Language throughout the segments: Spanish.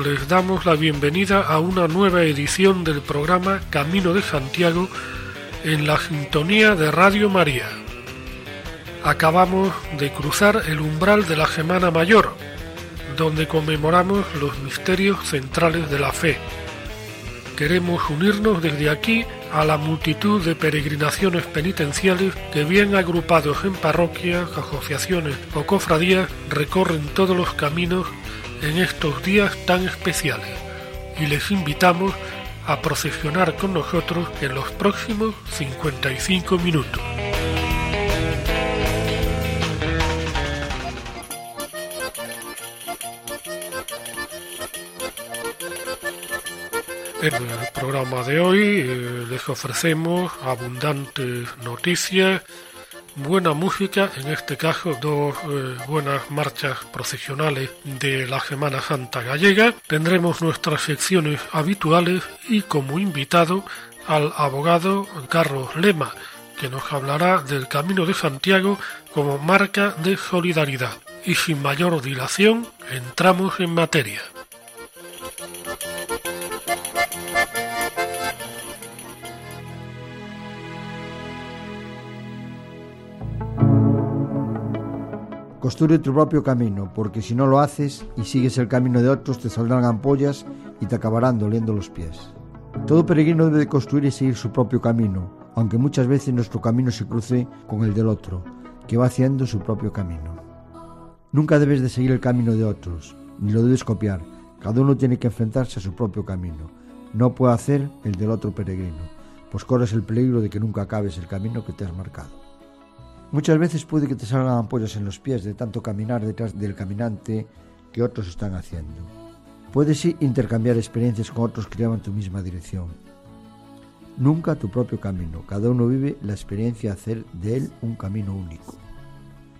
les damos la bienvenida a una nueva edición del programa Camino de Santiago en la sintonía de Radio María. Acabamos de cruzar el umbral de la Semana Mayor, donde conmemoramos los misterios centrales de la fe. Queremos unirnos desde aquí a la multitud de peregrinaciones penitenciales que bien agrupados en parroquias, asociaciones o cofradías recorren todos los caminos en estos días tan especiales y les invitamos a procesionar con nosotros en los próximos 55 minutos. En el programa de hoy eh, les ofrecemos abundantes noticias, buena música, en este caso dos eh, buenas marchas procesionales de la Semana Santa gallega. Tendremos nuestras secciones habituales y como invitado al abogado Carlos Lema, que nos hablará del Camino de Santiago como marca de solidaridad. Y sin mayor dilación, entramos en materia. Construye tu propio camino, porque si no lo haces y sigues el camino de otros, te saldrán ampollas y te acabarán doliendo los pies. Todo peregrino debe de construir y seguir su propio camino, aunque muchas veces nuestro camino se cruce con el del otro, que va haciendo su propio camino. Nunca debes de seguir el camino de otros, ni lo debes copiar. Cada uno tiene que enfrentarse a su propio camino. No puede hacer el del otro peregrino, pues corres el peligro de que nunca acabes el camino que te has marcado. Muchas veces puede que te salgan ampollas en los pies de tanto caminar detrás del caminante que otros están haciendo. Puedes intercambiar experiencias con otros que llevan tu misma dirección. Nunca tu propio camino, cada uno vive la experiencia de hacer de él un camino único.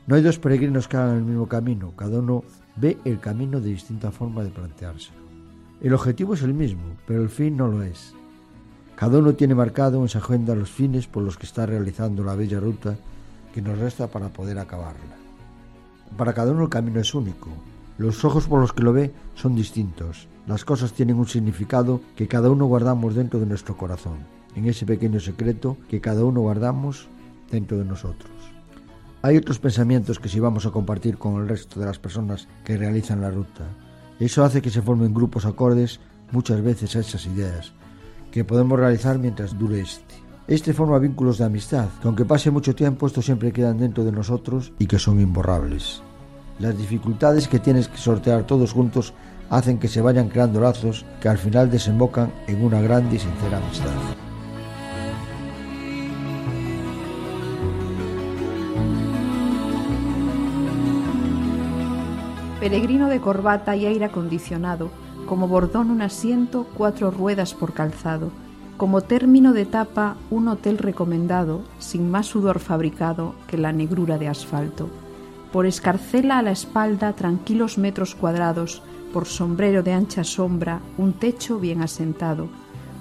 No hay dos peregrinos que hagan el mismo camino, cada uno ve el camino de distinta forma de planteárselo. El objetivo es el mismo, pero el fin no lo es. Cada uno tiene marcado en su agenda los fines por los que está realizando la bella ruta que nos resta para poder acabarla. Para cada uno el camino es único. Los ojos por los que lo ve son distintos. Las cosas tienen un significado que cada uno guardamos dentro de nuestro corazón, en ese pequeño secreto que cada uno guardamos dentro de nosotros. Hay otros pensamientos que si vamos a compartir con el resto de las personas que realizan la ruta. Eso hace que se formen grupos acordes muchas veces a esas ideas, que podemos realizar mientras dure este. Este forma vínculos de amistad, que aunque pase mucho tiempo, estos siempre quedan dentro de nosotros y que son imborrables. Las dificultades que tienes que sortear todos juntos hacen que se vayan creando lazos que al final desembocan en una grande y sincera amistad. Peregrino de corbata y aire acondicionado, como bordón un asiento, cuatro ruedas por calzado, como término de etapa un hotel recomendado, sin más sudor fabricado que la negrura de asfalto. Por escarcela a la espalda tranquilos metros cuadrados, por sombrero de ancha sombra un techo bien asentado.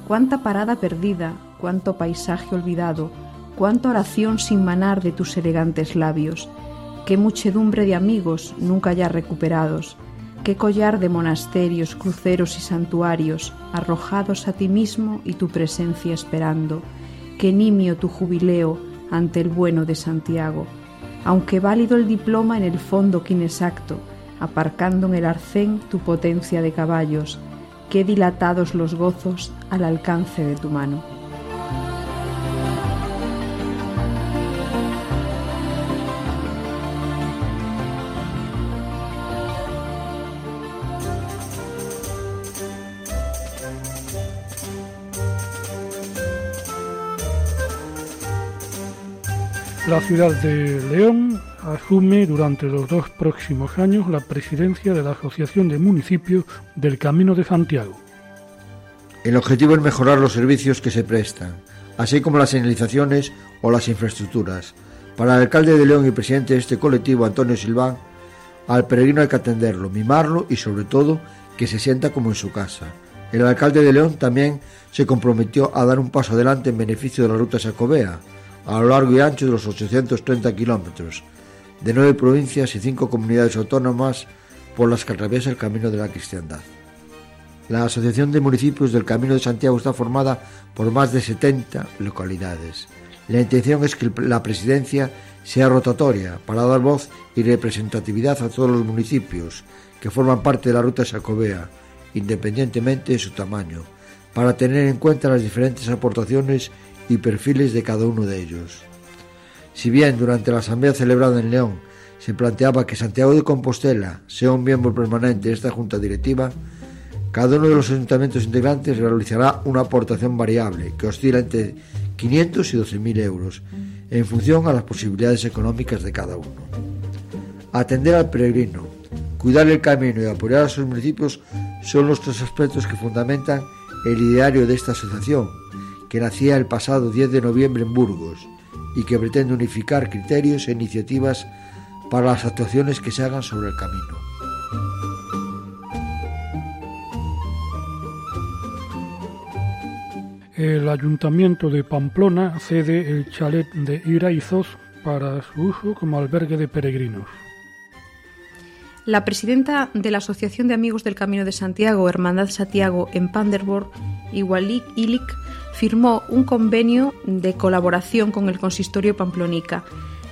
Cuánta parada perdida, cuánto paisaje olvidado, cuánta oración sin manar de tus elegantes labios, qué muchedumbre de amigos nunca ya recuperados, qué collar de monasterios, cruceros y santuarios, arrojados a ti mismo y tu presencia esperando, qué nimio tu jubileo ante el bueno de Santiago, aunque válido el diploma en el fondo que inexacto, aparcando en el arcén tu potencia de caballos, qué dilatados los gozos al alcance de tu mano. La ciudad de León asume durante los dos próximos años la presidencia de la Asociación de Municipios del Camino de Santiago. El objetivo es mejorar los servicios que se prestan, así como las señalizaciones o las infraestructuras. Para el alcalde de León y presidente de este colectivo, Antonio Silván, al peregrino hay que atenderlo, mimarlo y sobre todo que se sienta como en su casa. El alcalde de León también se comprometió a dar un paso adelante en beneficio de la ruta Sacobea, a lo largo y ancho de los 830 kilómetros, de nueve provincias y cinco comunidades autónomas por las que atraviesa el camino de la cristiandad. La Asociación de Municipios del Camino de Santiago está formada por más de 70 localidades. La intención es que la presidencia sea rotatoria para dar voz y representatividad a todos los municipios que forman parte de la ruta Sacobea, independientemente de su tamaño, para tener en cuenta las diferentes aportaciones y perfiles de cada uno de ellos. Si bien durante la asamblea celebrada en León se planteaba que Santiago de Compostela sea un miembro permanente de esta junta directiva, cada uno de los ayuntamientos integrantes realizará una aportación variable que oscila entre 500 y 12.000 euros en función a las posibilidades económicas de cada uno. Atender al peregrino, cuidar el camino y apoyar a sus municipios son los tres aspectos que fundamentan el ideario de esta asociación, que nacía el pasado 10 de noviembre en Burgos y que pretende unificar criterios e iniciativas para las actuaciones que se hagan sobre el camino. El Ayuntamiento de Pamplona cede el chalet de Iraizos para su uso como albergue de peregrinos. La presidenta de la Asociación de Amigos del Camino de Santiago, Hermandad Santiago, en Panderborg, Igualik Ilik, firmó un convenio de colaboración con el consistorio Pamplonica.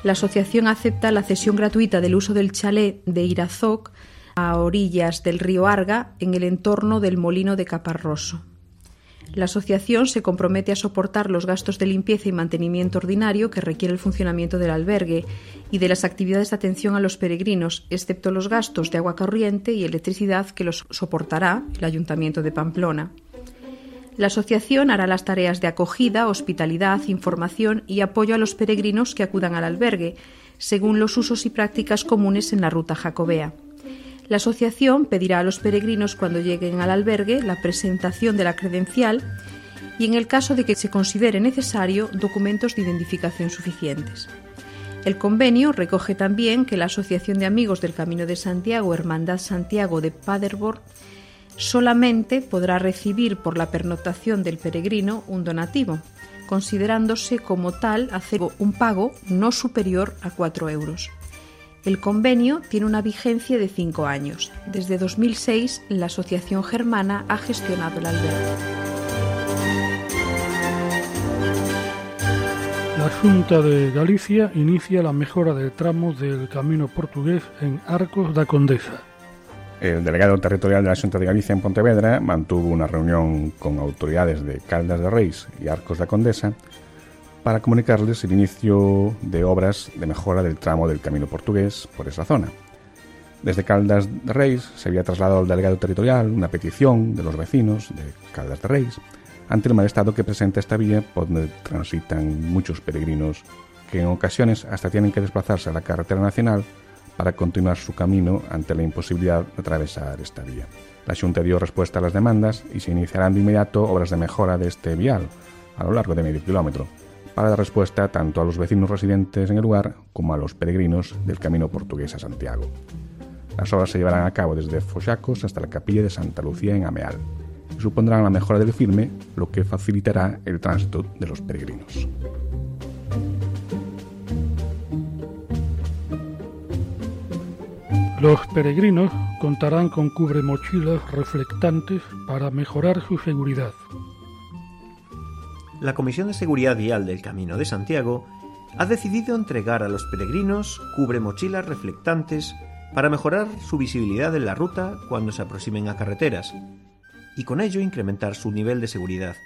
La asociación acepta la cesión gratuita del uso del chalet de Irazoc a orillas del río Arga en el entorno del molino de Caparroso. La asociación se compromete a soportar los gastos de limpieza y mantenimiento ordinario que requiere el funcionamiento del albergue y de las actividades de atención a los peregrinos, excepto los gastos de agua corriente y electricidad que los soportará el Ayuntamiento de Pamplona. La asociación hará las tareas de acogida, hospitalidad, información y apoyo a los peregrinos que acudan al albergue, según los usos y prácticas comunes en la ruta jacobea. La asociación pedirá a los peregrinos cuando lleguen al albergue la presentación de la credencial y, en el caso de que se considere necesario, documentos de identificación suficientes. El convenio recoge también que la Asociación de Amigos del Camino de Santiago, Hermandad Santiago de Paderborn, solamente podrá recibir por la pernotación del peregrino un donativo, considerándose como tal hacer un pago no superior a 4 euros. El convenio tiene una vigencia de cinco años. Desde 2006, la Asociación Germana ha gestionado el albergue. La Junta de Galicia inicia la mejora del tramo del camino portugués en Arcos da Condesa. El delegado territorial de la Junta de Galicia en Pontevedra mantuvo una reunión con autoridades de Caldas de Reis y Arcos de Condesa para comunicarles el inicio de obras de mejora del tramo del camino portugués por esa zona. Desde Caldas de Reis se había trasladado al delegado territorial una petición de los vecinos de Caldas de Reis ante el mal estado que presenta esta vía por donde transitan muchos peregrinos que en ocasiones hasta tienen que desplazarse a la carretera nacional para continuar su camino ante la imposibilidad de atravesar esta vía. La Junta dio respuesta a las demandas y se iniciarán de inmediato obras de mejora de este vial a lo largo de medio kilómetro, para dar respuesta tanto a los vecinos residentes en el lugar como a los peregrinos del camino portugués a Santiago. Las obras se llevarán a cabo desde Foxacos hasta la capilla de Santa Lucía en Ameal y supondrán la mejora del firme, lo que facilitará el tránsito de los peregrinos. Los peregrinos contarán con cubremochilas reflectantes para mejorar su seguridad. La Comisión de Seguridad Vial del Camino de Santiago ha decidido entregar a los peregrinos cubremochilas reflectantes para mejorar su visibilidad en la ruta cuando se aproximen a carreteras y con ello incrementar su nivel de seguridad.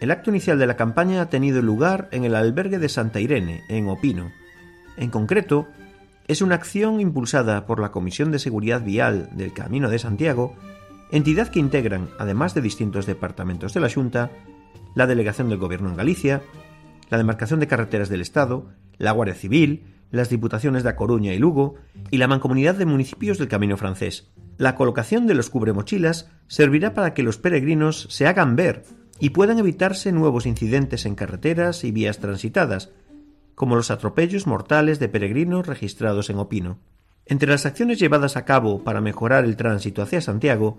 El acto inicial de la campaña ha tenido lugar en el albergue de Santa Irene, en Opino. En concreto, es una acción impulsada por la Comisión de Seguridad Vial del Camino de Santiago, entidad que integran, además de distintos departamentos de la Junta, la Delegación del Gobierno en Galicia, la Demarcación de Carreteras del Estado, la Guardia Civil, las diputaciones de A Coruña y Lugo y la mancomunidad de municipios del Camino francés. La colocación de los cubremochilas servirá para que los peregrinos se hagan ver y puedan evitarse nuevos incidentes en carreteras y vías transitadas, como los atropellos mortales de peregrinos registrados en Opino. Entre las acciones llevadas a cabo para mejorar el tránsito hacia Santiago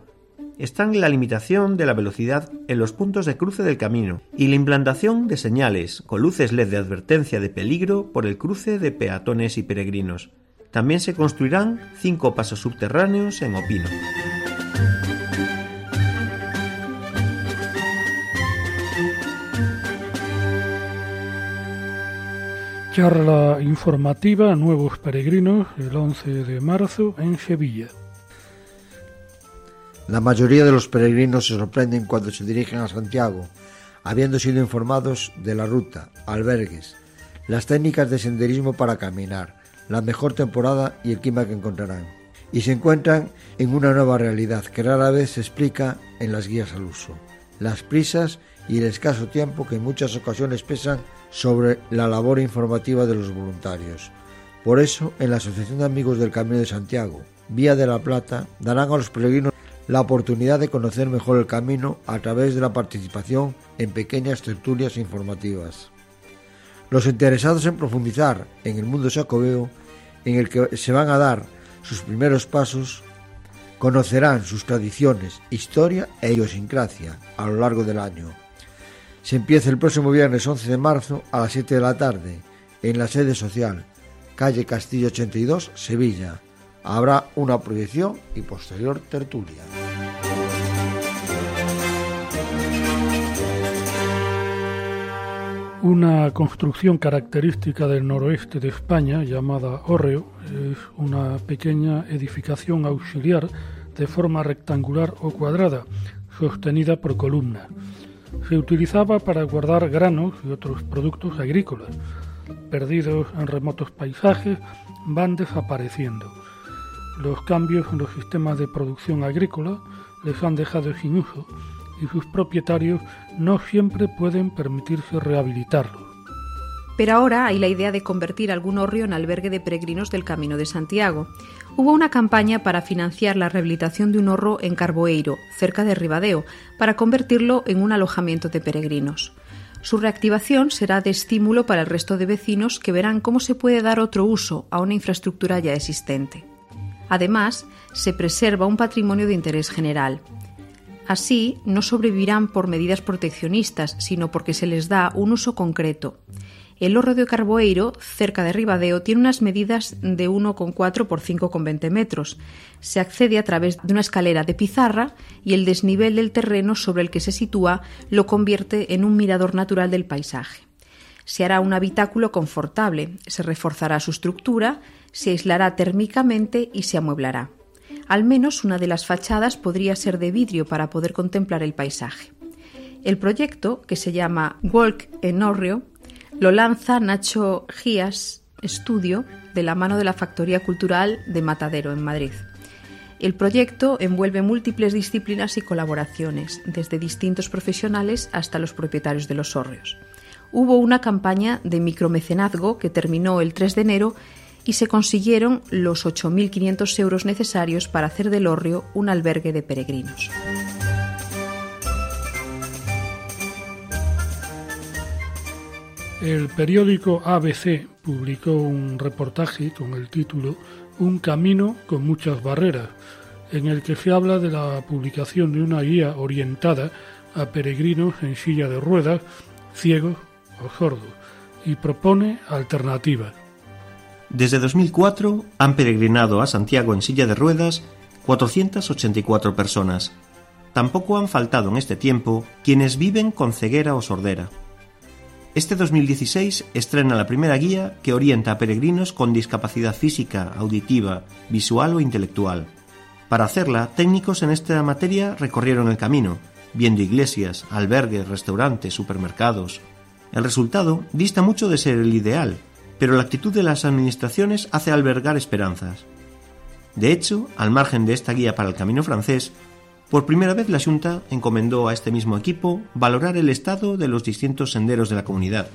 están la limitación de la velocidad en los puntos de cruce del camino y la implantación de señales con luces LED de advertencia de peligro por el cruce de peatones y peregrinos. También se construirán cinco pasos subterráneos en Opino. Charla informativa nuevos peregrinos el 11 de marzo en Sevilla. La mayoría de los peregrinos se sorprenden cuando se dirigen a Santiago, habiendo sido informados de la ruta, albergues, las técnicas de senderismo para caminar, la mejor temporada y el clima que encontrarán. Y se encuentran en una nueva realidad que rara vez se explica en las guías al uso. Las prisas y el escaso tiempo que en muchas ocasiones pesan sobre la labor informativa de los voluntarios. Por eso, en la Asociación de Amigos del Camino de Santiago, Vía de la Plata, darán a los peregrinos la oportunidad de conocer mejor el camino a través de la participación en pequeñas tertulias informativas. Los interesados en profundizar en el mundo sacobeo, en el que se van a dar sus primeros pasos, conocerán sus tradiciones, historia e idiosincrasia a lo largo del año. Se empieza el próximo viernes 11 de marzo a las 7 de la tarde en la sede social, calle Castillo 82, Sevilla. Habrá una proyección y posterior tertulia. Una construcción característica del noroeste de España, llamada hórreo, es una pequeña edificación auxiliar de forma rectangular o cuadrada, sostenida por columnas se utilizaba para guardar granos y otros productos agrícolas. Perdidos en remotos paisajes, van desapareciendo. Los cambios en los sistemas de producción agrícola les han dejado sin uso y sus propietarios no siempre pueden permitirse rehabilitarlos. Pero ahora hay la idea de convertir algún hórreo en albergue de peregrinos del Camino de Santiago. Hubo una campaña para financiar la rehabilitación de un horro en Carboeiro, cerca de Ribadeo, para convertirlo en un alojamiento de peregrinos. Su reactivación será de estímulo para el resto de vecinos que verán cómo se puede dar otro uso a una infraestructura ya existente. Además, se preserva un patrimonio de interés general. Así, no sobrevivirán por medidas proteccionistas, sino porque se les da un uso concreto. El horro de Carboeiro, cerca de Ribadeo, tiene unas medidas de 1,4 por 5,20 metros. Se accede a través de una escalera de pizarra y el desnivel del terreno sobre el que se sitúa lo convierte en un mirador natural del paisaje. Se hará un habitáculo confortable, se reforzará su estructura, se aislará térmicamente y se amueblará. Al menos una de las fachadas podría ser de vidrio para poder contemplar el paisaje. El proyecto, que se llama Walk en Orrio, lo lanza Nacho Gías Estudio de la mano de la Factoría Cultural de Matadero en Madrid. El proyecto envuelve múltiples disciplinas y colaboraciones, desde distintos profesionales hasta los propietarios de los hórreos. Hubo una campaña de micromecenazgo que terminó el 3 de enero y se consiguieron los 8.500 euros necesarios para hacer del hórreo un albergue de peregrinos. El periódico ABC publicó un reportaje con el título Un camino con muchas barreras, en el que se habla de la publicación de una guía orientada a peregrinos en silla de ruedas, ciegos o sordos, y propone alternativas. Desde 2004 han peregrinado a Santiago en silla de ruedas 484 personas. Tampoco han faltado en este tiempo quienes viven con ceguera o sordera. Este 2016 estrena la primera guía que orienta a peregrinos con discapacidad física, auditiva, visual o intelectual. Para hacerla, técnicos en esta materia recorrieron el camino, viendo iglesias, albergues, restaurantes, supermercados. El resultado dista mucho de ser el ideal, pero la actitud de las administraciones hace albergar esperanzas. De hecho, al margen de esta guía para el camino francés, por primera vez la Junta encomendó a este mismo equipo valorar el estado de los distintos senderos de la comunidad.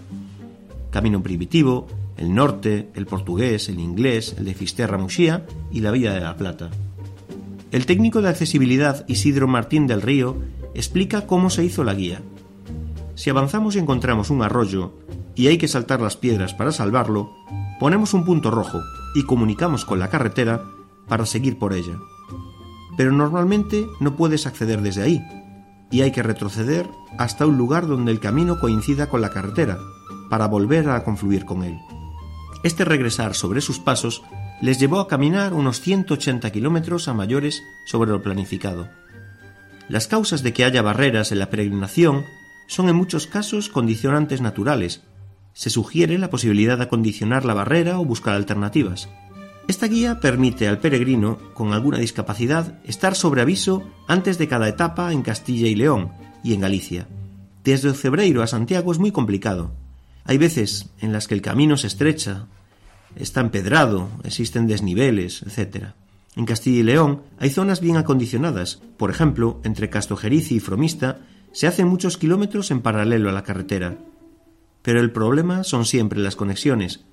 Camino Primitivo, el norte, el portugués, el inglés, el de Fisterra Muxía y la Vía de la Plata. El técnico de accesibilidad Isidro Martín del Río explica cómo se hizo la guía. Si avanzamos y encontramos un arroyo y hay que saltar las piedras para salvarlo, ponemos un punto rojo y comunicamos con la carretera para seguir por ella. Pero normalmente no puedes acceder desde ahí y hay que retroceder hasta un lugar donde el camino coincida con la carretera para volver a confluir con él. Este regresar sobre sus pasos les llevó a caminar unos 180 kilómetros a mayores sobre lo planificado. Las causas de que haya barreras en la peregrinación son en muchos casos condicionantes naturales. Se sugiere la posibilidad de acondicionar la barrera o buscar alternativas. Esta guía permite al peregrino con alguna discapacidad estar sobre aviso antes de cada etapa en Castilla y León y en Galicia. Desde Cebreiro a Santiago es muy complicado. Hay veces en las que el camino se estrecha, está empedrado, existen desniveles, etc. En Castilla y León hay zonas bien acondicionadas. Por ejemplo, entre Castojerici y Fromista se hacen muchos kilómetros en paralelo a la carretera. Pero el problema son siempre las conexiones,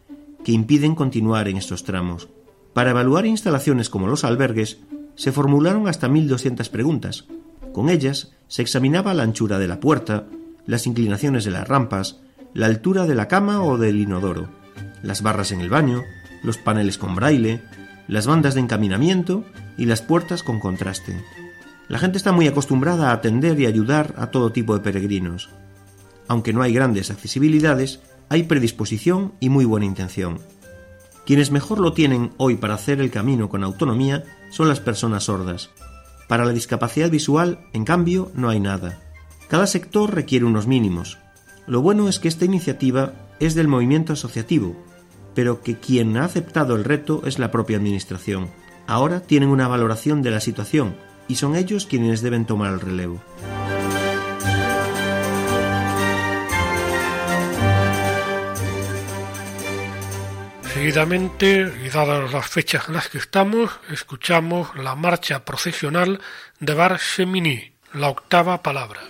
que impiden continuar en estos tramos. Para evaluar instalaciones como los albergues, se formularon hasta 1.200 preguntas. Con ellas se examinaba la anchura de la puerta, las inclinaciones de las rampas, la altura de la cama o del inodoro, las barras en el baño, los paneles con braille, las bandas de encaminamiento y las puertas con contraste. La gente está muy acostumbrada a atender y ayudar a todo tipo de peregrinos. Aunque no hay grandes accesibilidades, hay predisposición y muy buena intención. Quienes mejor lo tienen hoy para hacer el camino con autonomía son las personas sordas. Para la discapacidad visual, en cambio, no hay nada. Cada sector requiere unos mínimos. Lo bueno es que esta iniciativa es del movimiento asociativo, pero que quien ha aceptado el reto es la propia Administración. Ahora tienen una valoración de la situación y son ellos quienes deben tomar el relevo. Seguidamente, y dadas las fechas en las que estamos, escuchamos la marcha procesional de Bar Chemini, la octava palabra.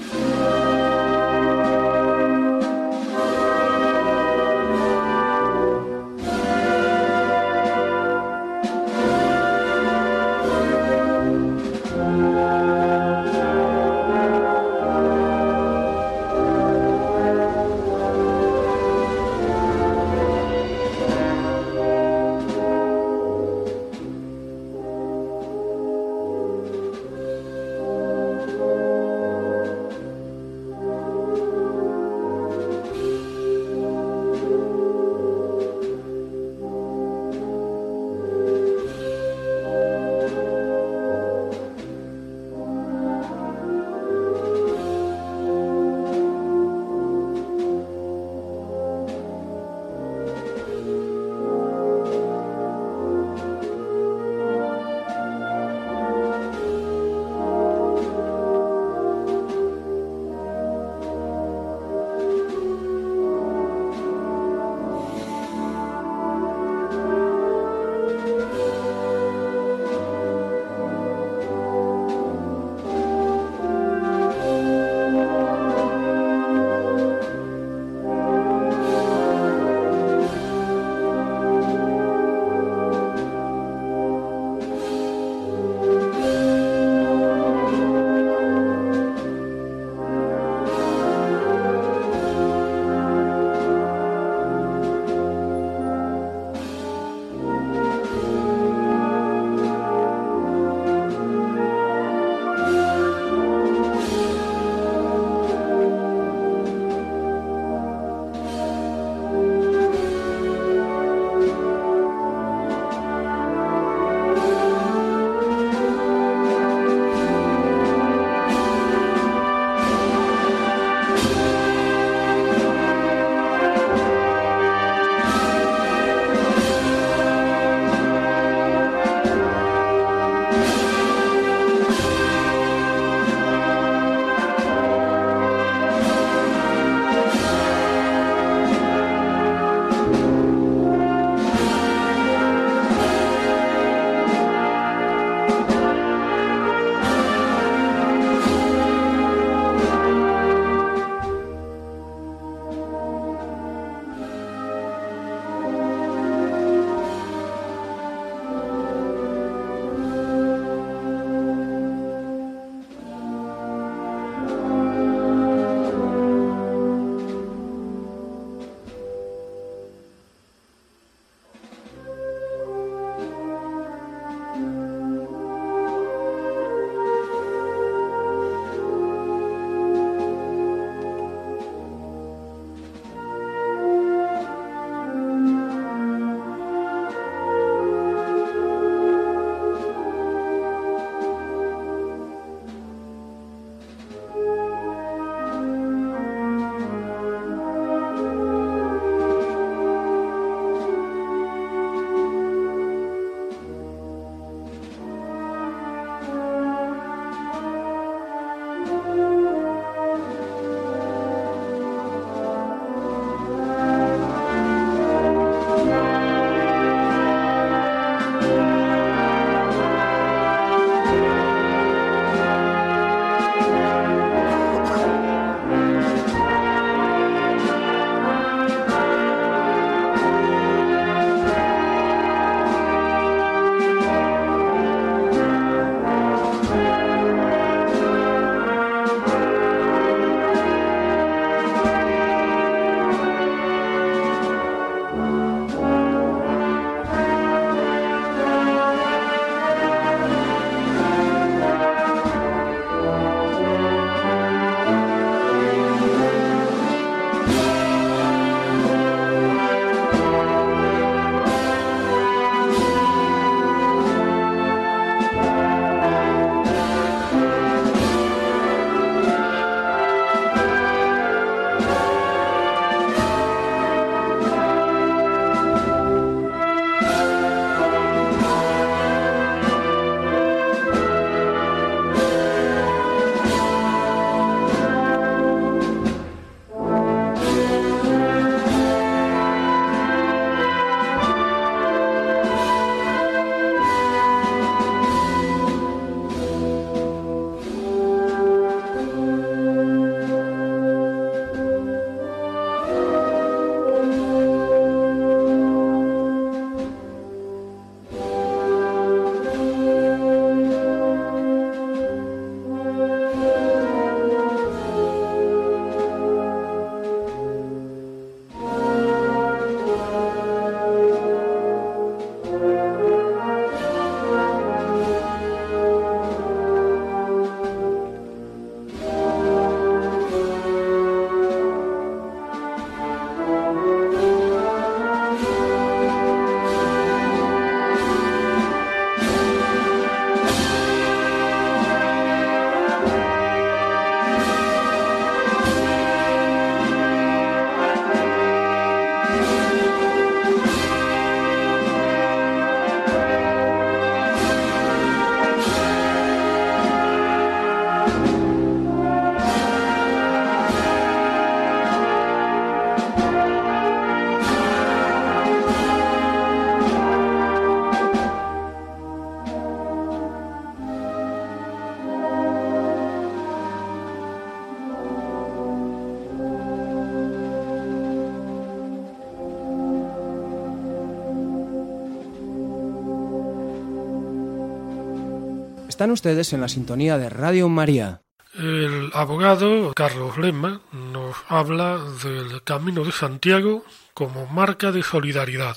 Están ustedes en la sintonía de Radio María. El abogado Carlos Lema nos habla del Camino de Santiago como marca de solidaridad.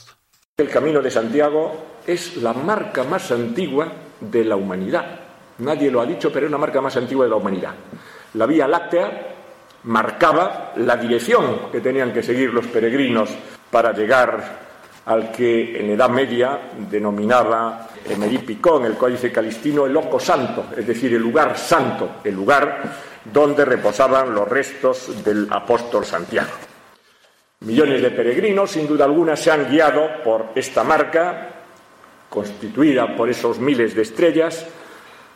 El Camino de Santiago es la marca más antigua de la humanidad. Nadie lo ha dicho, pero es la marca más antigua de la humanidad. La Vía Láctea marcaba la dirección que tenían que seguir los peregrinos para llegar al que en Edad Media denominaba Emery Picón, el Códice Calistino, el Loco Santo, es decir, el lugar santo, el lugar donde reposaban los restos del apóstol Santiago. Millones de peregrinos, sin duda alguna, se han guiado por esta marca, constituida por esos miles de estrellas,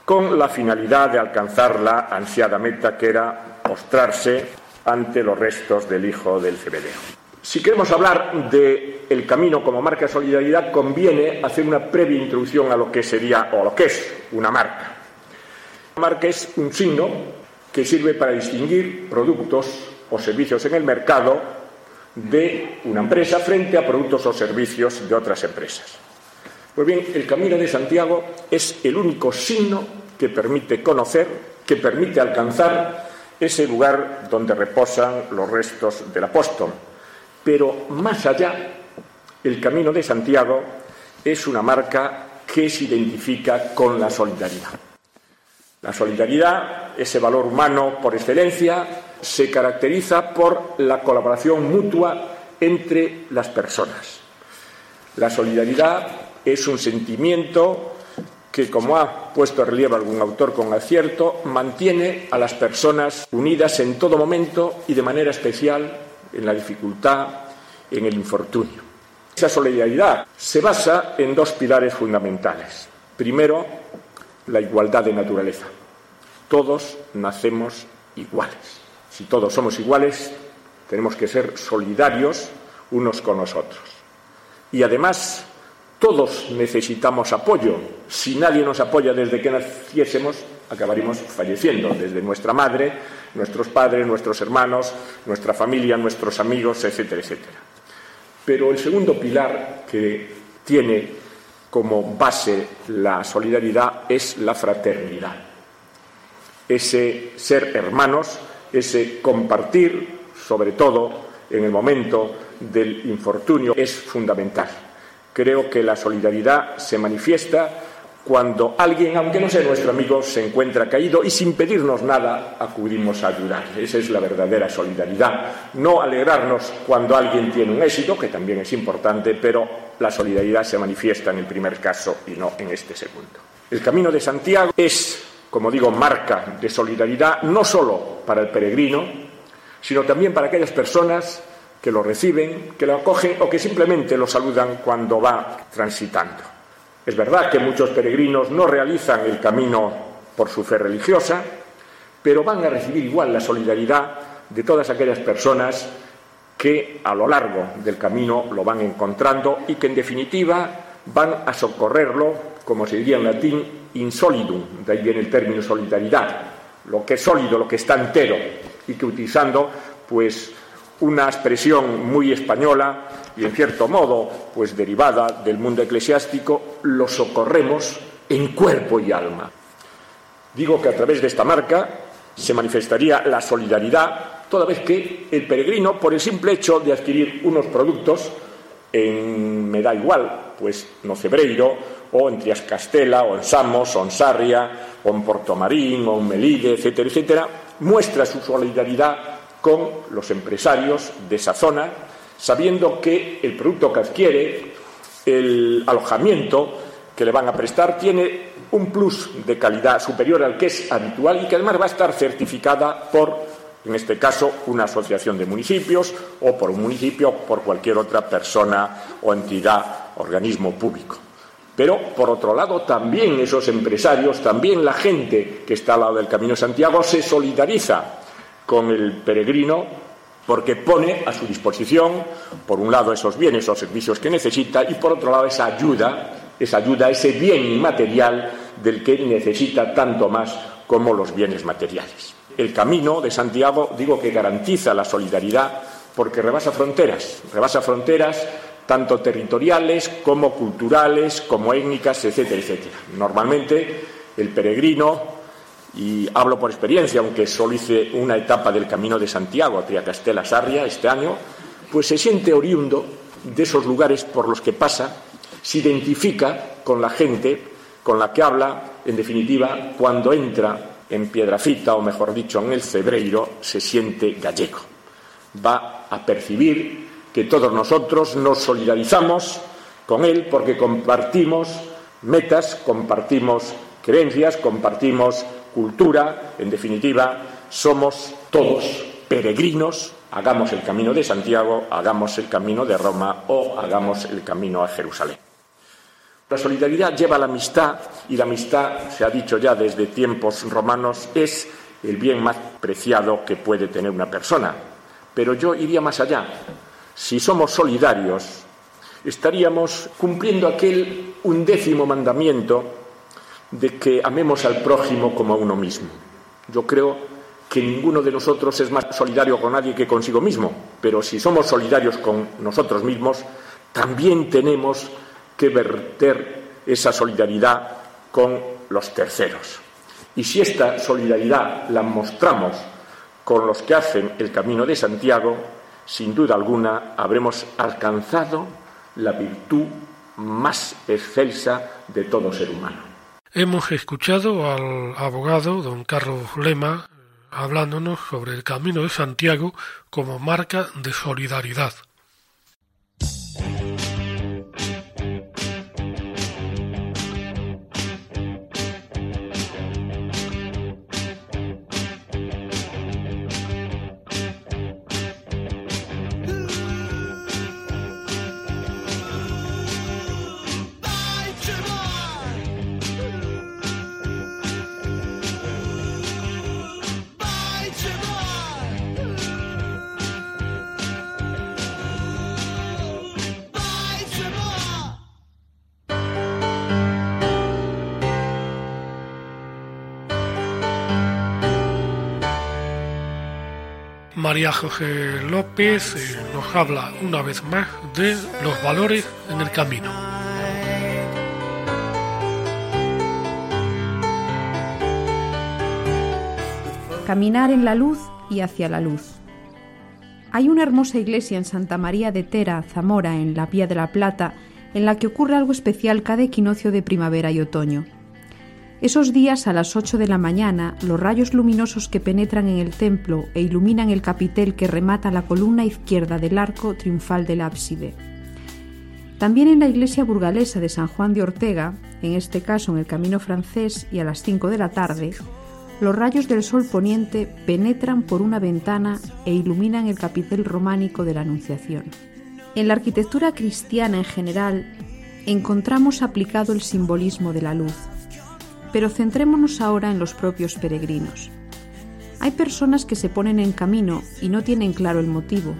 con la finalidad de alcanzar la ansiada meta que era postrarse ante los restos del hijo del Cebedeo. Si queremos hablar del camino como marca de solidaridad, conviene hacer una previa introducción a lo que sería o lo que es una marca. Una marca es un signo que sirve para distinguir productos o servicios en el mercado de una empresa frente a productos o servicios de otras empresas. Pues bien, el Camino de Santiago es el único signo que permite conocer, que permite alcanzar ese lugar donde reposan los restos del apóstol, pero más allá, el Camino de Santiago es una marca que se identifica con la solidaridad. La solidaridad, ese valor humano por excelencia, se caracteriza por la colaboración mutua entre las personas. La solidaridad es un sentimiento que, como ha puesto en relieve algún autor con acierto, mantiene a las personas unidas en todo momento y de manera especial en la dificultad, en el infortunio. Esa solidaridad se basa en dos pilares fundamentales. Primero, la igualdad de naturaleza. Todos nacemos iguales. Si todos somos iguales, tenemos que ser solidarios unos con nosotros. Y además, todos necesitamos apoyo. Si nadie nos apoya desde que naciésemos, acabaríamos falleciendo, desde nuestra madre, nuestros padres, nuestros hermanos, nuestra familia, nuestros amigos, etcétera, etcétera. Pero el segundo pilar que tiene como base la solidaridad es la fraternidad. Ese ser hermanos, ese compartir, sobre todo en el momento del infortunio, es fundamental. Creo que la solidaridad se manifiesta cuando alguien, aunque no sea nuestro amigo, se encuentra caído y sin pedirnos nada acudimos a ayudar. Esa es la verdadera solidaridad. No alegrarnos cuando alguien tiene un éxito, que también es importante, pero la solidaridad se manifiesta en el primer caso y no en este segundo. El camino de Santiago es, como digo, marca de solidaridad no solo para el peregrino, sino también para aquellas personas que lo reciben, que lo acogen o que simplemente lo saludan cuando va transitando. Es verdad que muchos peregrinos no realizan el camino por su fe religiosa, pero van a recibir igual la solidaridad de todas aquellas personas que a lo largo del camino lo van encontrando y que en definitiva van a socorrerlo, como se diría en latín, insolidum, de ahí viene el término solidaridad, lo que es sólido, lo que está entero, y que utilizando pues una expresión muy española y en cierto modo pues derivada del mundo eclesiástico, lo socorremos en cuerpo y alma. Digo que a través de esta marca se manifestaría la solidaridad, toda vez que el peregrino, por el simple hecho de adquirir unos productos, en, me da igual, pues no Cebreiro, o en Triascastela, o en Samos, o en Sarria, o en Portomarín, o en Melide, etcétera, etcétera, muestra su solidaridad con los empresarios de esa zona, sabiendo que el producto que adquiere, el alojamiento que le van a prestar, tiene un plus de calidad superior al que es habitual y que además va a estar certificada por, en este caso, una asociación de municipios o por un municipio o por cualquier otra persona o entidad, organismo público. Pero, por otro lado, también esos empresarios, también la gente que está al lado del Camino Santiago se solidariza con el peregrino porque pone a su disposición, por un lado, esos bienes o servicios que necesita y, por otro lado, esa ayuda, esa ayuda, ese bien inmaterial del que necesita tanto más como los bienes materiales. El camino de Santiago, digo que garantiza la solidaridad porque rebasa fronteras, rebasa fronteras tanto territoriales como culturales, como étnicas, etcétera, etcétera. Normalmente el peregrino, y hablo por experiencia, aunque solo hice una etapa del Camino de Santiago a Triacastela Sarria este año, pues se siente oriundo de esos lugares por los que pasa, se identifica con la gente con la que habla, en definitiva, cuando entra en Piedrafita, o mejor dicho, en el Cebreiro, se siente gallego. Va a percibir que todos nosotros nos solidarizamos con él porque compartimos metas, compartimos creencias, compartimos cultura, en definitiva, somos todos peregrinos, hagamos el camino de Santiago, hagamos el camino de Roma o hagamos el camino a Jerusalén. La solidaridad lleva a la amistad y la amistad, se ha dicho ya desde tiempos romanos, es el bien más preciado que puede tener una persona. Pero yo iría más allá. Si somos solidarios, estaríamos cumpliendo aquel undécimo mandamiento de que amemos al prójimo como a uno mismo. Yo creo que ninguno de nosotros es más solidario con nadie que consigo mismo, pero si somos solidarios con nosotros mismos, también tenemos que verter esa solidaridad con los terceros. Y si esta solidaridad la mostramos con los que hacen el camino de Santiago, sin duda alguna habremos alcanzado la virtud más excelsa de todo ser humano. Hemos escuchado al abogado don Carlos Lema hablándonos sobre el Camino de Santiago como marca de solidaridad. María José López eh, nos habla una vez más de los valores en el camino. Caminar en la luz y hacia la luz. Hay una hermosa iglesia en Santa María de Tera, Zamora, en la Vía de la Plata, en la que ocurre algo especial cada equinoccio de primavera y otoño. Esos días a las 8 de la mañana, los rayos luminosos que penetran en el templo e iluminan el capitel que remata la columna izquierda del arco triunfal del ábside. También en la iglesia burgalesa de San Juan de Ortega, en este caso en el camino francés y a las 5 de la tarde, los rayos del sol poniente penetran por una ventana e iluminan el capitel románico de la Anunciación. En la arquitectura cristiana en general encontramos aplicado el simbolismo de la luz, pero centrémonos ahora en los propios peregrinos. Hay personas que se ponen en camino y no tienen claro el motivo,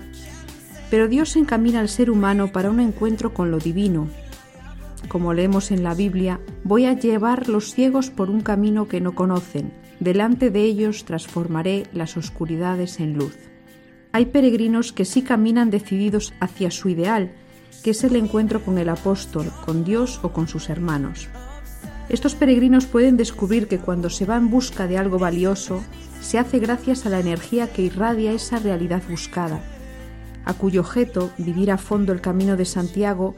pero Dios encamina al ser humano para un encuentro con lo divino. Como leemos en la Biblia, voy a llevar los ciegos por un camino que no conocen, delante de ellos transformaré las oscuridades en luz. Hay peregrinos que sí caminan decididos hacia su ideal, que es el encuentro con el apóstol, con Dios o con sus hermanos. Estos peregrinos pueden descubrir que cuando se va en busca de algo valioso, se hace gracias a la energía que irradia esa realidad buscada, a cuyo objeto, vivir a fondo el camino de Santiago,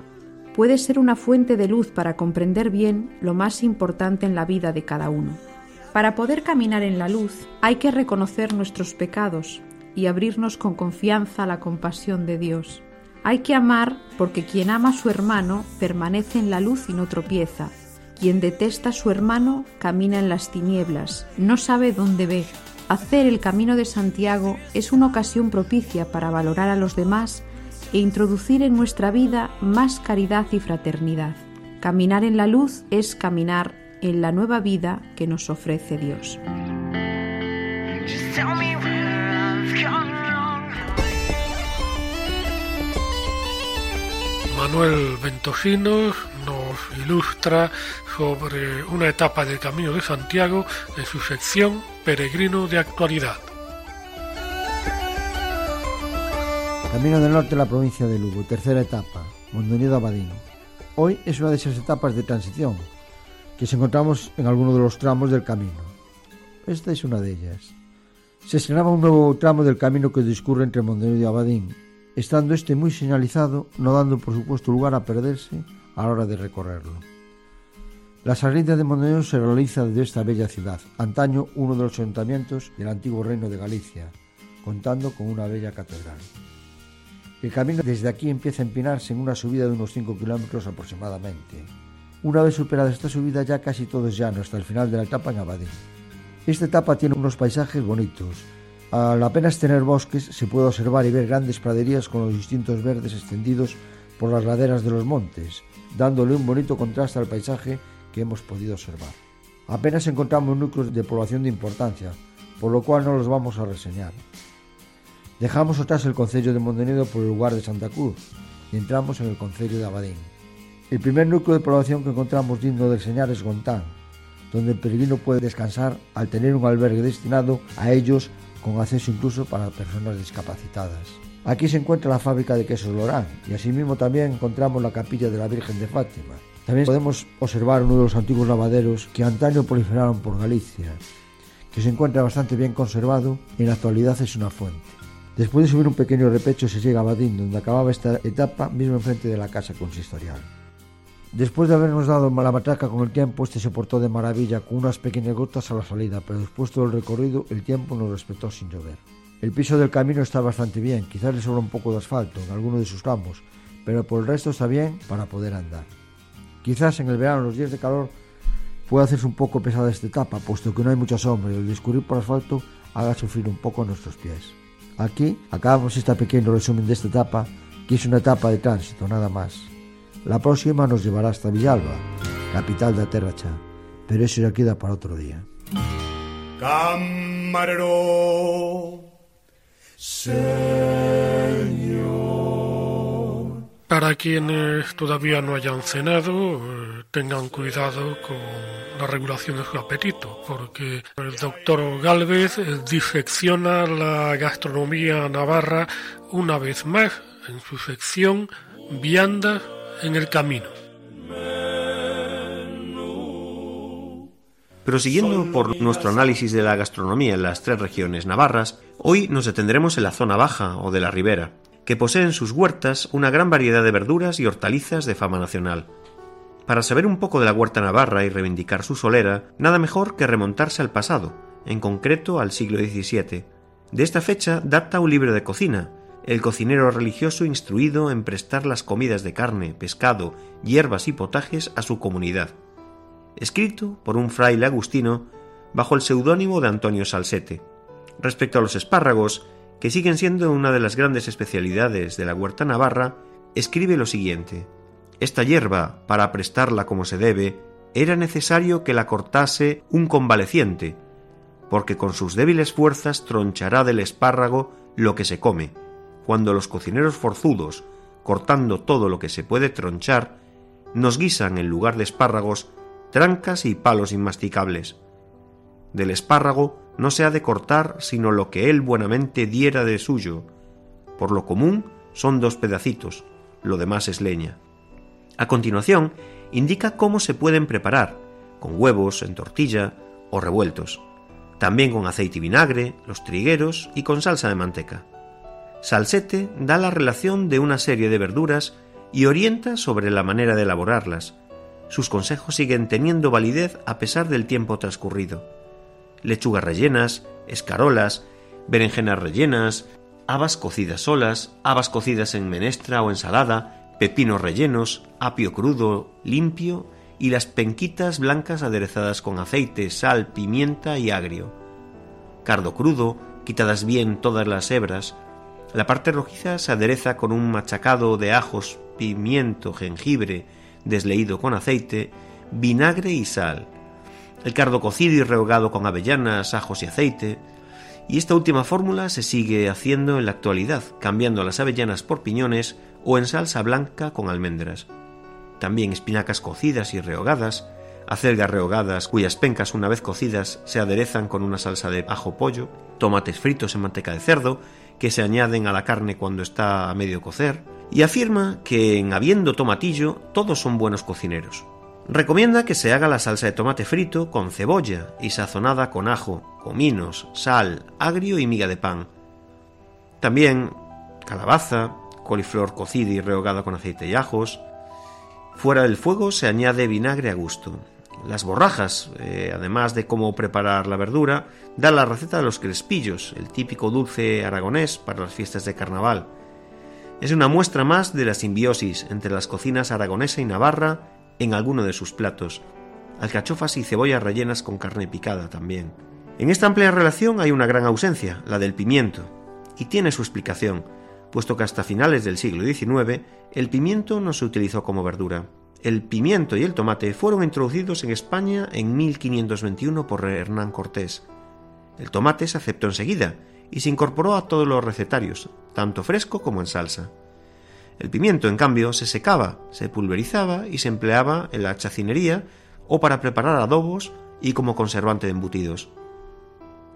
puede ser una fuente de luz para comprender bien lo más importante en la vida de cada uno. Para poder caminar en la luz hay que reconocer nuestros pecados y abrirnos con confianza a la compasión de Dios. Hay que amar porque quien ama a su hermano permanece en la luz y no tropieza, quien detesta a su hermano camina en las tinieblas, no sabe dónde ve. Hacer el camino de Santiago es una ocasión propicia para valorar a los demás e introducir en nuestra vida más caridad y fraternidad. Caminar en la luz es caminar en la nueva vida que nos ofrece Dios. Manuel Ventosinos nos ilustra sobre una etapa del Camino de Santiago en su sección Peregrino de Actualidad. Camino del Norte de la provincia de Lugo, tercera etapa, Mondoñedo Abadino. Hoy es una de esas etapas de transición. que se encontramos en alguno de los tramos del camino. Esta es una de ellas. Se estrenaba un nuevo tramo del camino que discurre entre Montenegro y Abadín, estando este muy señalizado, no dando por supuesto lugar a perderse a la hora de recorrerlo. La salida de Montenegro se realiza desde esta bella ciudad, antaño uno de los ayuntamientos del antiguo reino de Galicia, contando con una bella catedral. El camino desde aquí empieza a empinarse en una subida de unos 5 kilómetros aproximadamente. Una vez superada esta subida ya casi todo es llano hasta el final de la etapa en Abadín. Esta etapa tiene unos paisajes bonitos. Al apenas tener bosques se puede observar y ver grandes praderías con los distintos verdes extendidos por las laderas de los montes, dándole un bonito contraste al paisaje que hemos podido observar. Apenas encontramos núcleos de población de importancia, por lo cual no los vamos a reseñar. Dejamos atrás el concello de Montenegro por el lugar de Santa Cruz y entramos en el concello de Abadín. El primer núcleo de población que encontramos digno de reseñar es Gontán, donde el peregrino puede descansar al tener un albergue destinado a ellos con acceso incluso para personas discapacitadas. Aquí se encuentra la fábrica de quesos Lorán y asimismo también encontramos la capilla de la Virgen de Fátima. También podemos observar uno de los antiguos lavaderos que antaño proliferaron por Galicia, que se encuentra bastante bien conservado y en la actualidad es una fuente. Después de subir un pequeño repecho se llega a Badín, donde acababa esta etapa mismo enfrente de la casa consistorial. Después de habernos dado la matraca con el tiempo, este se portó de maravilla con unas pequeñas gotas a la salida, pero después todo el recorrido el tiempo nos respetó sin llover. El piso del camino está bastante bien, quizás le sobra un poco de asfalto en alguno de sus tramos, pero por el resto está bien para poder andar. Quizás en el verano, los días de calor, pueda hacerse un poco pesada esta etapa, puesto que no hay mucha sombra y el discurrir por asfalto haga sufrir un poco nuestros pies. Aquí acabamos este pequeño resumen de esta etapa, que es una etapa de tránsito, nada más. La próxima nos llevará hasta Villalba, capital de Terracha, pero eso ya queda para otro día. Camarero. Para quienes todavía no hayan cenado, eh, tengan cuidado con la regulación de su apetito, porque el doctor Galvez eh, disecciona la gastronomía navarra una vez más en su sección Viandas en el camino. Prosiguiendo por nuestro análisis de la gastronomía en las tres regiones navarras, hoy nos detendremos en la zona baja o de la ribera, que posee en sus huertas una gran variedad de verduras y hortalizas de fama nacional. Para saber un poco de la huerta navarra y reivindicar su solera, nada mejor que remontarse al pasado, en concreto al siglo XVII. De esta fecha data un libro de cocina, el cocinero religioso instruido en prestar las comidas de carne, pescado, hierbas y potajes a su comunidad. Escrito por un fraile agustino bajo el seudónimo de Antonio Salsete. Respecto a los espárragos, que siguen siendo una de las grandes especialidades de la huerta navarra, escribe lo siguiente. Esta hierba, para prestarla como se debe, era necesario que la cortase un convaleciente, porque con sus débiles fuerzas tronchará del espárrago lo que se come cuando los cocineros forzudos, cortando todo lo que se puede tronchar, nos guisan en lugar de espárragos trancas y palos inmasticables. Del espárrago no se ha de cortar sino lo que él buenamente diera de suyo. Por lo común son dos pedacitos, lo demás es leña. A continuación, indica cómo se pueden preparar, con huevos, en tortilla o revueltos, también con aceite y vinagre, los trigueros y con salsa de manteca. Salsete da la relación de una serie de verduras y orienta sobre la manera de elaborarlas. Sus consejos siguen teniendo validez a pesar del tiempo transcurrido. Lechugas rellenas, escarolas, berenjenas rellenas, habas cocidas solas, habas cocidas en menestra o ensalada, pepinos rellenos, apio crudo, limpio y las penquitas blancas aderezadas con aceite, sal, pimienta y agrio. Cardo crudo, quitadas bien todas las hebras, la parte rojiza se adereza con un machacado de ajos, pimiento, jengibre, desleído con aceite, vinagre y sal. El cardo cocido y rehogado con avellanas, ajos y aceite. Y esta última fórmula se sigue haciendo en la actualidad, cambiando las avellanas por piñones o en salsa blanca con almendras. También espinacas cocidas y rehogadas, acelgas rehogadas cuyas pencas una vez cocidas se aderezan con una salsa de ajo pollo, tomates fritos en manteca de cerdo que se añaden a la carne cuando está a medio cocer, y afirma que en habiendo tomatillo todos son buenos cocineros. Recomienda que se haga la salsa de tomate frito con cebolla y sazonada con ajo, cominos, sal, agrio y miga de pan. También calabaza, coliflor cocida y rehogada con aceite y ajos. Fuera del fuego se añade vinagre a gusto. Las borrajas, eh, además de cómo preparar la verdura, da la receta de los crespillos, el típico dulce aragonés para las fiestas de carnaval. Es una muestra más de la simbiosis entre las cocinas aragonesa y navarra en alguno de sus platos. Alcachofas y cebollas rellenas con carne picada también. En esta amplia relación hay una gran ausencia, la del pimiento, y tiene su explicación, puesto que hasta finales del siglo XIX el pimiento no se utilizó como verdura. El pimiento y el tomate fueron introducidos en España en 1521 por Hernán Cortés. El tomate se aceptó enseguida y se incorporó a todos los recetarios, tanto fresco como en salsa. El pimiento, en cambio, se secaba, se pulverizaba y se empleaba en la chacinería o para preparar adobos y como conservante de embutidos.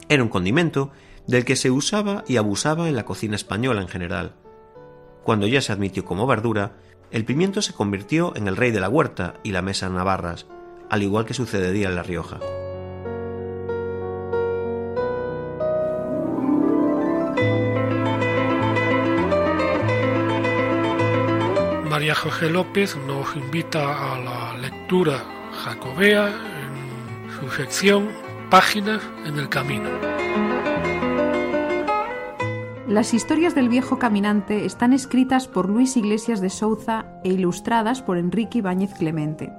Era un condimento del que se usaba y abusaba en la cocina española en general. Cuando ya se admitió como verdura, el pimiento se convirtió en el rey de la huerta y la mesa en navarras, al igual que sucedería en La Rioja. María López nos invita a la lectura jacobea en su sección Páginas en el Camino. Las historias del viejo caminante están escritas por Luis Iglesias de Souza e ilustradas por Enrique Ibáñez Clemente.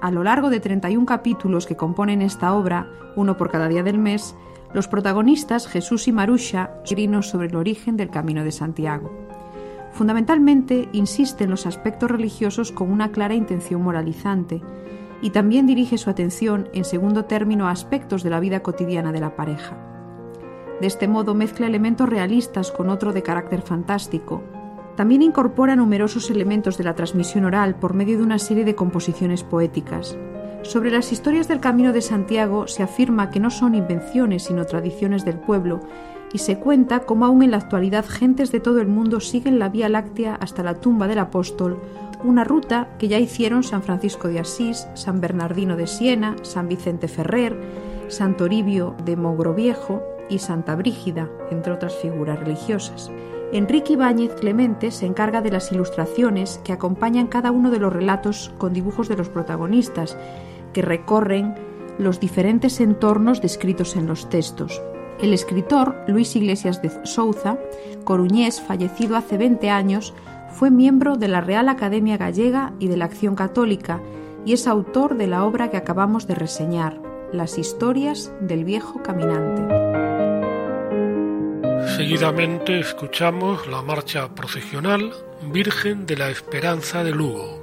A lo largo de 31 capítulos que componen esta obra, uno por cada día del mes, los protagonistas Jesús y Marusha escriben sobre el origen del Camino de Santiago. Fundamentalmente insiste en los aspectos religiosos con una clara intención moralizante y también dirige su atención en segundo término a aspectos de la vida cotidiana de la pareja. De este modo mezcla elementos realistas con otro de carácter fantástico. También incorpora numerosos elementos de la transmisión oral por medio de una serie de composiciones poéticas. Sobre las historias del Camino de Santiago se afirma que no son invenciones sino tradiciones del pueblo y se cuenta cómo aún en la actualidad gentes de todo el mundo siguen la Vía Láctea hasta la tumba del apóstol, una ruta que ya hicieron San Francisco de Asís, San Bernardino de Siena, San Vicente Ferrer, San Toribio de Mogroviejo y Santa Brígida, entre otras figuras religiosas. Enrique Ibáñez Clemente se encarga de las ilustraciones que acompañan cada uno de los relatos con dibujos de los protagonistas, que recorren los diferentes entornos descritos en los textos. El escritor Luis Iglesias de Souza, coruñés, fallecido hace 20 años, fue miembro de la Real Academia Gallega y de la Acción Católica y es autor de la obra que acabamos de reseñar, Las historias del viejo caminante. Seguidamente escuchamos la marcha procesional Virgen de la Esperanza de Lugo.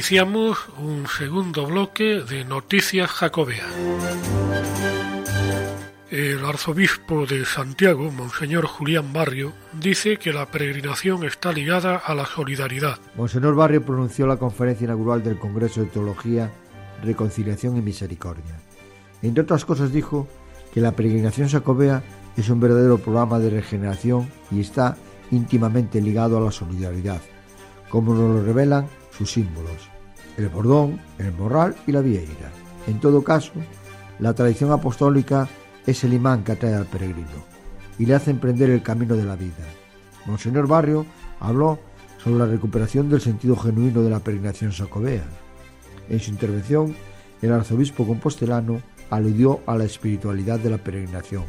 Iniciamos un segundo bloque de Noticias Jacobea. El arzobispo de Santiago, Monseñor Julián Barrio, dice que la peregrinación está ligada a la solidaridad. Monseñor Barrio pronunció la conferencia inaugural del Congreso de Teología, Reconciliación y Misericordia. Entre otras cosas dijo que la peregrinación jacobea es un verdadero programa de regeneración y está íntimamente ligado a la solidaridad, como nos lo revelan sus símbolos, el bordón, el morral y la vieira. En todo caso, la tradición apostólica es el imán que atrae al peregrino y le hace emprender el camino de la vida. Monseñor Barrio habló sobre la recuperación del sentido genuino de la peregrinación sacobea. En su intervención, el arzobispo compostelano aludió a la espiritualidad de la peregrinación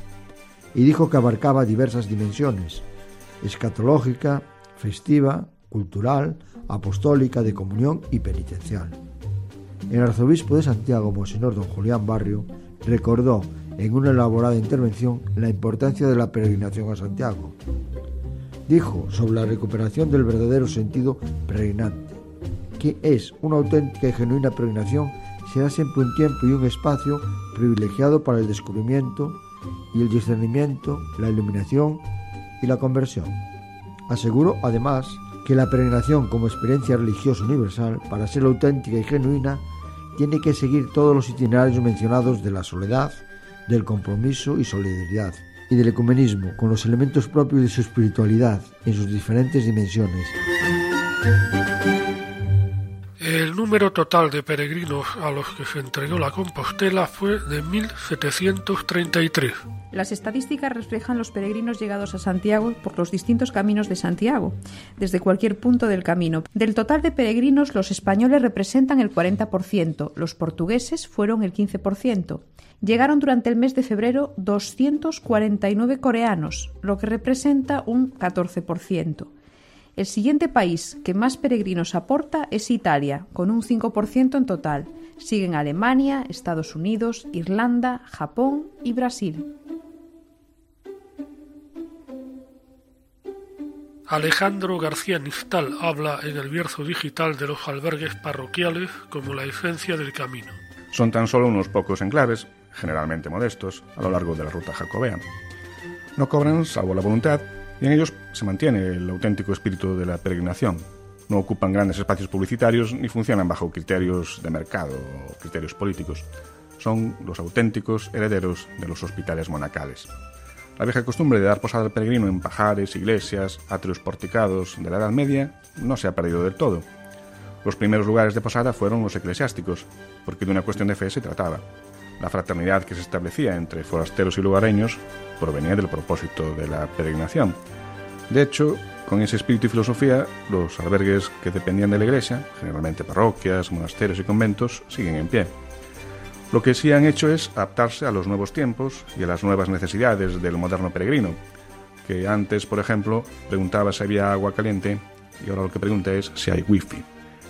y dijo que abarcaba diversas dimensiones, escatológica, festiva, cultural, apostólica, de comunión y penitencial. El arzobispo de Santiago, Monseñor don Julián Barrio, recordó en una elaborada intervención la importancia de la peregrinación a Santiago. Dijo sobre la recuperación del verdadero sentido peregrinante, que es una auténtica y genuina peregrinación, será siempre un tiempo y un espacio privilegiado para el descubrimiento y el discernimiento, la iluminación y la conversión. Aseguró además que la peregrinación como experiencia religiosa universal, para ser auténtica y genuina, tiene que seguir todos los itinerarios mencionados de la soledad, del compromiso y solidaridad, y del ecumenismo, con los elementos propios de su espiritualidad en sus diferentes dimensiones. El número total de peregrinos a los que se entregó la Compostela fue de 1733. Las estadísticas reflejan los peregrinos llegados a Santiago por los distintos caminos de Santiago, desde cualquier punto del camino. Del total de peregrinos, los españoles representan el 40%, los portugueses fueron el 15%. Llegaron durante el mes de febrero 249 coreanos, lo que representa un 14%. El siguiente país que más peregrinos aporta es Italia, con un 5% en total. Siguen Alemania, Estados Unidos, Irlanda, Japón y Brasil. Alejandro García Nistal habla en el Bierzo Digital de los albergues parroquiales como la esencia del camino. Son tan solo unos pocos enclaves, generalmente modestos, a lo largo de la ruta jacobea. No cobran salvo la voluntad y en ellos se mantiene el auténtico espíritu de la peregrinación. No ocupan grandes espacios publicitarios ni funcionan bajo criterios de mercado o criterios políticos. Son los auténticos herederos de los hospitales monacales. La vieja costumbre de dar posada al peregrino en pajares, iglesias, atrios porticados de la Edad Media no se ha perdido del todo. Los primeros lugares de posada fueron los eclesiásticos, porque de una cuestión de fe se trataba. La fraternidad que se establecía entre forasteros y lugareños provenía del propósito de la peregrinación. De hecho, con ese espíritu y filosofía, los albergues que dependían de la iglesia, generalmente parroquias, monasterios y conventos, siguen en pie. Lo que sí han hecho es adaptarse a los nuevos tiempos y a las nuevas necesidades del moderno peregrino, que antes, por ejemplo, preguntaba si había agua caliente y ahora lo que pregunta es si hay wifi.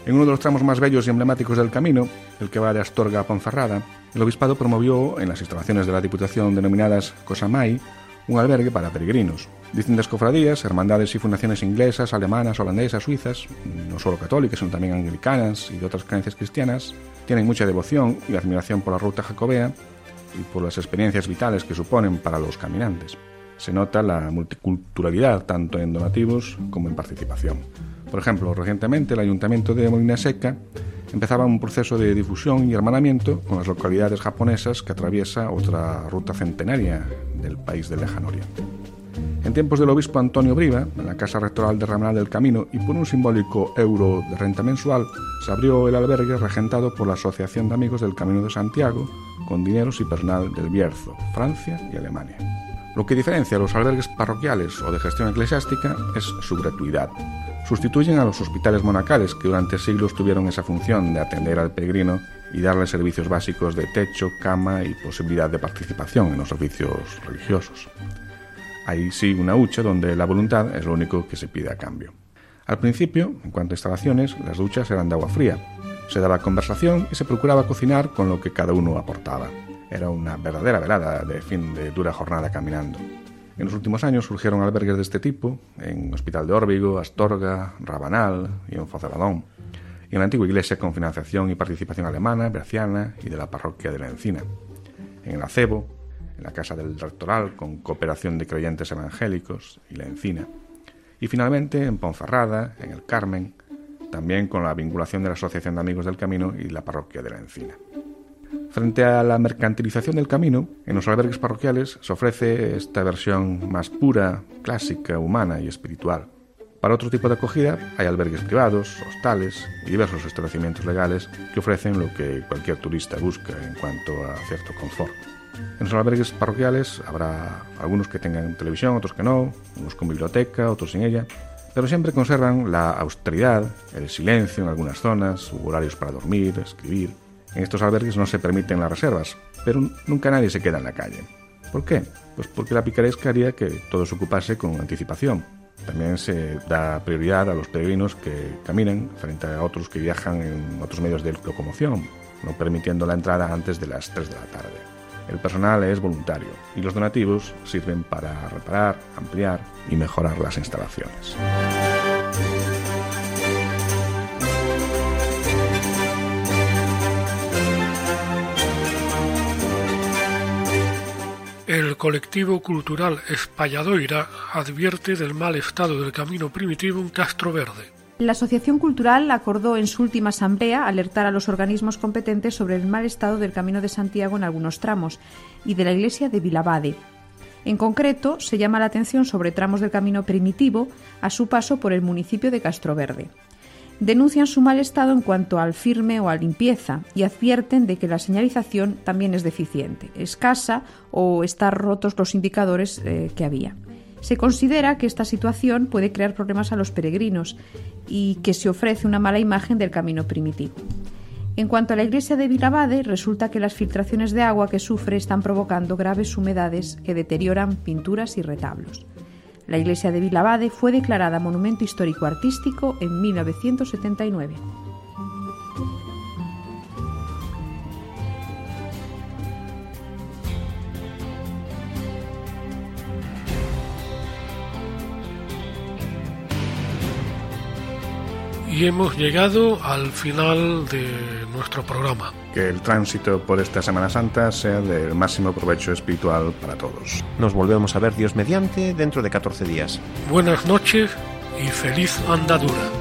En uno de los tramos más bellos y emblemáticos del camino, el que va de Astorga a Ponferrada, el obispado promovió en las instalaciones de la Diputación denominadas Cosamay un albergue para peregrinos. Distintas cofradías, hermandades y fundaciones inglesas, alemanas, holandesas, suizas, no solo católicas, sino también anglicanas y de otras creencias cristianas, tienen mucha devoción y admiración por la ruta jacobea y por las experiencias vitales que suponen para los caminantes. Se nota la multiculturalidad tanto en donativos como en participación. Por ejemplo, recientemente el Ayuntamiento de Molina Seca empezaba un proceso de difusión y hermanamiento con las localidades japonesas que atraviesa otra ruta centenaria del país de Lejan Oriente. En tiempos del obispo Antonio Briva, en la Casa Rectoral de Ramal del Camino y por un simbólico euro de renta mensual, se abrió el albergue regentado por la Asociación de Amigos del Camino de Santiago, con dineros y personal del Bierzo, Francia y Alemania. Lo que diferencia los albergues parroquiales o de gestión eclesiástica es su gratuidad, sustituyen a los hospitales monacales que durante siglos tuvieron esa función de atender al peregrino y darle servicios básicos de techo, cama y posibilidad de participación en los servicios religiosos. Hay sí una hucha donde la voluntad es lo único que se pide a cambio. Al principio, en cuanto a instalaciones, las duchas eran de agua fría. Se daba conversación y se procuraba cocinar con lo que cada uno aportaba. Era una verdadera velada de fin de dura jornada caminando. En los últimos años surgieron albergues de este tipo en Hospital de Órbigo, Astorga, Rabanal y en Foceladón. y en la antigua iglesia con financiación y participación alemana, berciana y de la parroquia de la Encina. En el acebo, en la casa del rectoral con cooperación de creyentes evangélicos y la Encina. Y finalmente en Ponferrada, en el Carmen, también con la vinculación de la Asociación de Amigos del Camino y la parroquia de la Encina. Frente a la mercantilización del camino, en los albergues parroquiales se ofrece esta versión más pura, clásica, humana y espiritual. Para otro tipo de acogida hay albergues privados, hostales y diversos establecimientos legales que ofrecen lo que cualquier turista busca en cuanto a cierto confort. En los albergues parroquiales habrá algunos que tengan televisión, otros que no, unos con biblioteca, otros sin ella, pero siempre conservan la austeridad, el silencio en algunas zonas, horarios para dormir, escribir. En estos albergues no se permiten las reservas, pero nunca nadie se queda en la calle. ¿Por qué? Pues porque la picaresca haría que todo se ocupase con anticipación. También se da prioridad a los peregrinos que caminan frente a otros que viajan en otros medios de locomoción, no permitiendo la entrada antes de las 3 de la tarde. El personal es voluntario y los donativos sirven para reparar, ampliar y mejorar las instalaciones. El colectivo cultural Espalladoira advierte del mal estado del camino primitivo en Castro Verde. La Asociación Cultural acordó en su última asamblea alertar a los organismos competentes sobre el mal estado del Camino de Santiago en algunos tramos y de la iglesia de Vilabade. En concreto, se llama la atención sobre tramos del camino primitivo a su paso por el municipio de Castroverde denuncian su mal estado en cuanto al firme o a limpieza y advierten de que la señalización también es deficiente, escasa o están rotos los indicadores eh, que había. Se considera que esta situación puede crear problemas a los peregrinos y que se ofrece una mala imagen del camino primitivo. En cuanto a la iglesia de Vilabade, resulta que las filtraciones de agua que sufre están provocando graves humedades que deterioran pinturas y retablos. La iglesia de Vilabade fue declarada Monumento Histórico Artístico en 1979. Y hemos llegado al final de nuestro programa. Que el tránsito por esta Semana Santa sea del máximo provecho espiritual para todos. Nos volvemos a ver Dios mediante dentro de 14 días. Buenas noches y feliz andadura.